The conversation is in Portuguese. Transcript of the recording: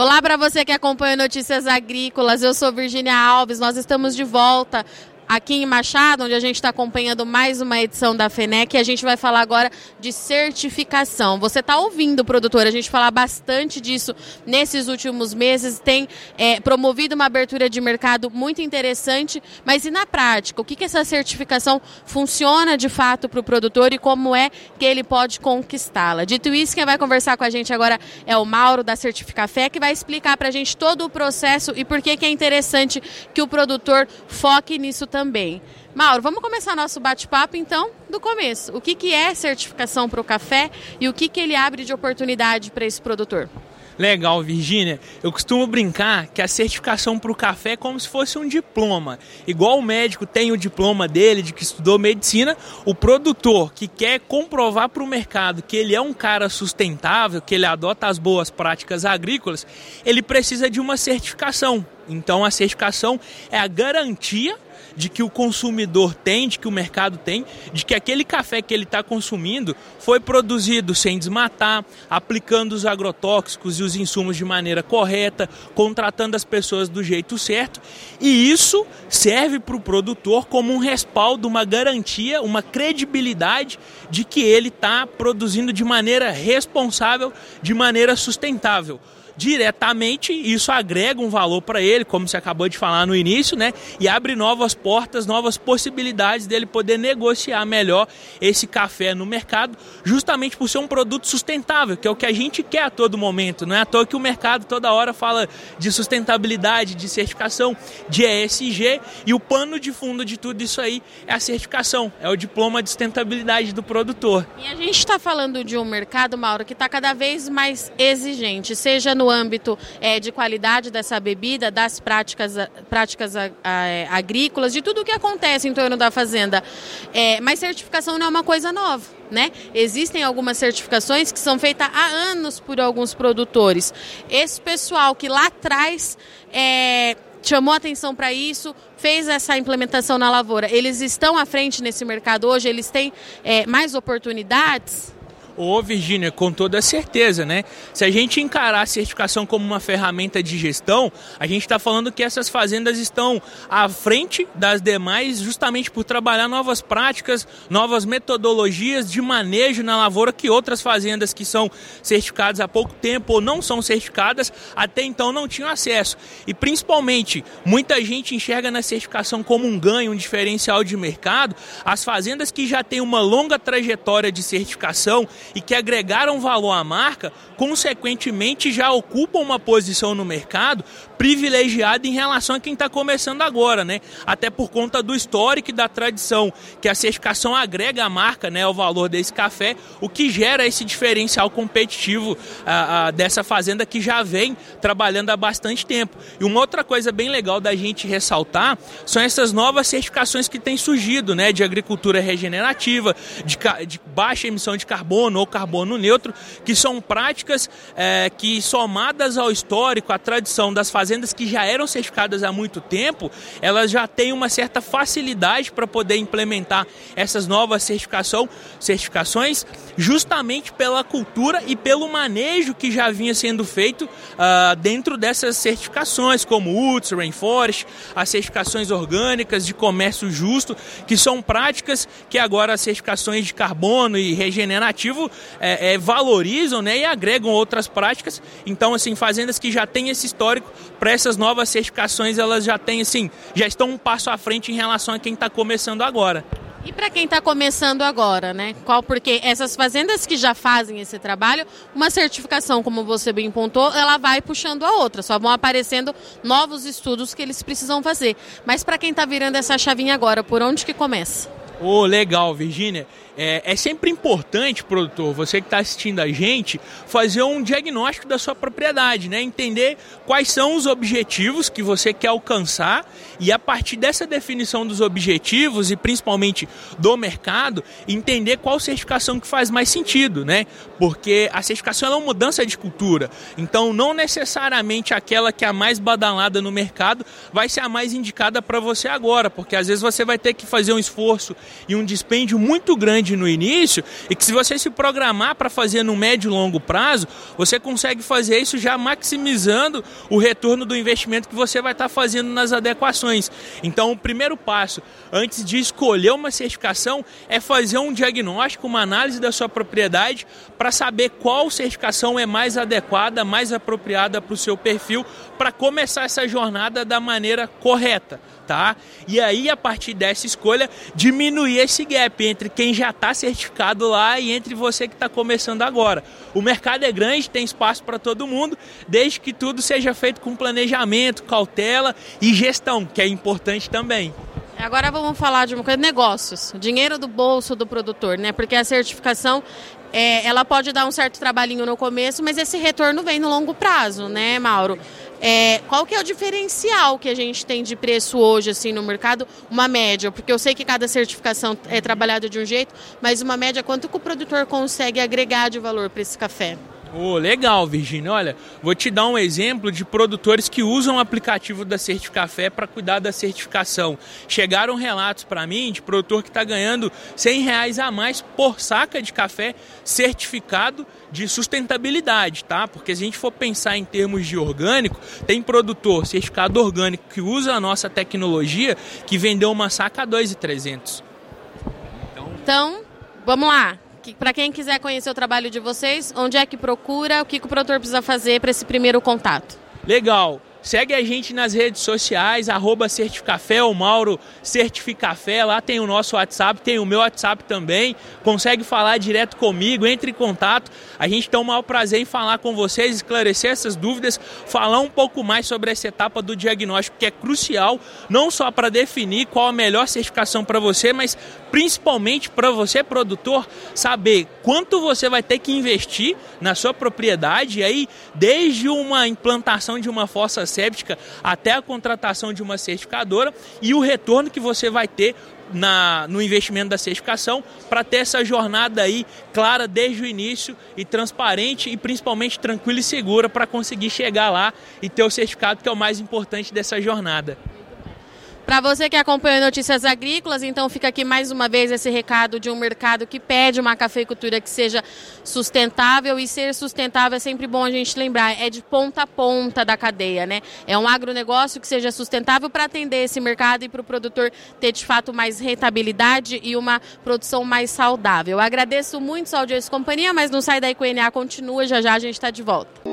Olá para você que acompanha Notícias Agrícolas. Eu sou Virginia Alves. Nós estamos de volta aqui em Machado, onde a gente está acompanhando mais uma edição da FENEC, a gente vai falar agora de certificação. Você está ouvindo, produtor, a gente falar bastante disso nesses últimos meses, tem é, promovido uma abertura de mercado muito interessante, mas e na prática? O que, que essa certificação funciona de fato para o produtor e como é que ele pode conquistá-la? Dito isso, quem vai conversar com a gente agora é o Mauro da Certificafé, que vai explicar para a gente todo o processo e por que, que é interessante que o produtor foque nisso também também. Mauro, vamos começar nosso bate-papo então do começo. O que, que é certificação para o café e o que, que ele abre de oportunidade para esse produtor? Legal, Virgínia. Eu costumo brincar que a certificação para o café é como se fosse um diploma. Igual o médico tem o diploma dele de que estudou medicina, o produtor que quer comprovar para o mercado que ele é um cara sustentável, que ele adota as boas práticas agrícolas, ele precisa de uma certificação. Então a certificação é a garantia de que o consumidor tem, de que o mercado tem, de que aquele café que ele está consumindo foi produzido sem desmatar, aplicando os agrotóxicos e os insumos de maneira correta, contratando as pessoas do jeito certo. E isso serve para o produtor como um respaldo, uma garantia, uma credibilidade de que ele está produzindo de maneira responsável, de maneira sustentável diretamente, isso agrega um valor para ele, como você acabou de falar no início, né? E abre novas portas, novas possibilidades dele poder negociar melhor esse café no mercado, justamente por ser um produto sustentável, que é o que a gente quer a todo momento. Não é à toa que o mercado toda hora fala de sustentabilidade, de certificação, de ESG, e o pano de fundo de tudo isso aí é a certificação, é o diploma de sustentabilidade do produtor. E a gente está falando de um mercado, Mauro, que está cada vez mais exigente, seja no âmbito é, de qualidade dessa bebida, das práticas, práticas a, a, é, agrícolas, de tudo o que acontece em torno da fazenda. É, mas certificação não é uma coisa nova. Né? Existem algumas certificações que são feitas há anos por alguns produtores. Esse pessoal que lá atrás é, chamou atenção para isso, fez essa implementação na lavoura, eles estão à frente nesse mercado hoje, eles têm é, mais oportunidades? Ô, Virgínia, com toda certeza, né? Se a gente encarar a certificação como uma ferramenta de gestão, a gente está falando que essas fazendas estão à frente das demais justamente por trabalhar novas práticas, novas metodologias de manejo na lavoura que outras fazendas que são certificadas há pouco tempo ou não são certificadas até então não tinham acesso. E principalmente, muita gente enxerga na certificação como um ganho, um diferencial de mercado. As fazendas que já têm uma longa trajetória de certificação e que agregaram valor à marca, consequentemente já ocupam uma posição no mercado privilegiada em relação a quem está começando agora, né? Até por conta do histórico e da tradição que a certificação agrega à marca, né, ao valor desse café, o que gera esse diferencial competitivo a, a, dessa fazenda que já vem trabalhando há bastante tempo. E uma outra coisa bem legal da gente ressaltar são essas novas certificações que têm surgido, né, de agricultura regenerativa, de, de baixa emissão de carbono ou carbono neutro, que são práticas é, que somadas ao histórico, à tradição das fazendas fazendas que já eram certificadas há muito tempo, elas já têm uma certa facilidade para poder implementar essas novas certificação, certificações, justamente pela cultura e pelo manejo que já vinha sendo feito uh, dentro dessas certificações, como UTS, Rainforest, as certificações orgânicas de comércio justo, que são práticas que agora as certificações de carbono e regenerativo é, é, valorizam né, e agregam outras práticas. Então, assim, fazendas que já têm esse histórico para essas novas certificações, elas já têm assim, já estão um passo à frente em relação a quem está começando agora. E para quem está começando agora, né? Qual porque essas fazendas que já fazem esse trabalho, uma certificação, como você bem pontou, ela vai puxando a outra. Só vão aparecendo novos estudos que eles precisam fazer. Mas para quem está virando essa chavinha agora, por onde que começa? Oh, legal, Virgínia. É, é, sempre importante, produtor, você que está assistindo a gente, fazer um diagnóstico da sua propriedade, né? Entender quais são os objetivos que você quer alcançar e a partir dessa definição dos objetivos e principalmente do mercado, entender qual certificação que faz mais sentido, né? Porque a certificação é uma mudança de cultura. Então, não necessariamente aquela que é a mais badalada no mercado vai ser a mais indicada para você agora, porque às vezes você vai ter que fazer um esforço e um dispêndio muito grande no início e que se você se programar para fazer no médio e longo prazo, você consegue fazer isso já maximizando o retorno do investimento que você vai estar tá fazendo nas adequações. Então, o primeiro passo, antes de escolher uma certificação, é fazer um diagnóstico, uma análise da sua propriedade para saber qual certificação é mais adequada, mais apropriada para o seu perfil, para começar essa jornada da maneira correta tá? E aí, a partir dessa escolha, diminuir esse gap entre quem já está certificado lá e entre você que está começando agora. O mercado é grande, tem espaço para todo mundo, desde que tudo seja feito com planejamento, cautela e gestão, que é importante também. Agora vamos falar de uma coisa, negócios, dinheiro do bolso do produtor, né? Porque a certificação é, ela pode dar um certo trabalhinho no começo, mas esse retorno vem no longo prazo, né, Mauro? É, qual que é o diferencial que a gente tem de preço hoje assim no mercado? Uma média, porque eu sei que cada certificação é trabalhada de um jeito, mas uma média quanto que o produtor consegue agregar de valor para esse café? Oh, legal, Virginia. Olha, vou te dar um exemplo de produtores que usam o aplicativo da Certificafé para cuidar da certificação. Chegaram relatos para mim de produtor que está ganhando 100 reais a mais por saca de café certificado de sustentabilidade, tá? Porque se a gente for pensar em termos de orgânico, tem produtor certificado orgânico que usa a nossa tecnologia que vendeu uma saca a 2,300. Então, então vamos lá para quem quiser conhecer o trabalho de vocês, onde é que procura, o que, que o produtor precisa fazer para esse primeiro contato? Legal. Segue a gente nas redes sociais, arroba Certificafé, o Mauro Certificafé, lá tem o nosso WhatsApp, tem o meu WhatsApp também, consegue falar direto comigo, entre em contato, a gente tem o maior prazer em falar com vocês, esclarecer essas dúvidas, falar um pouco mais sobre essa etapa do diagnóstico, que é crucial, não só para definir qual a melhor certificação para você, mas principalmente para você, produtor, saber quanto você vai ter que investir na sua propriedade, e aí, desde uma implantação de uma fossa séptica até a contratação de uma certificadora e o retorno que você vai ter na, no investimento da certificação para ter essa jornada aí clara desde o início e transparente e principalmente tranquila e segura para conseguir chegar lá e ter o certificado que é o mais importante dessa jornada. Para você que acompanha Notícias Agrícolas, então fica aqui mais uma vez esse recado de um mercado que pede uma cafeicultura que seja sustentável e ser sustentável é sempre bom a gente lembrar, é de ponta a ponta da cadeia, né? É um agronegócio que seja sustentável para atender esse mercado e para o produtor ter de fato mais rentabilidade e uma produção mais saudável. Agradeço muito sua audiência e companhia, mas não sai daí com o ENA, continua, já já a gente está de volta.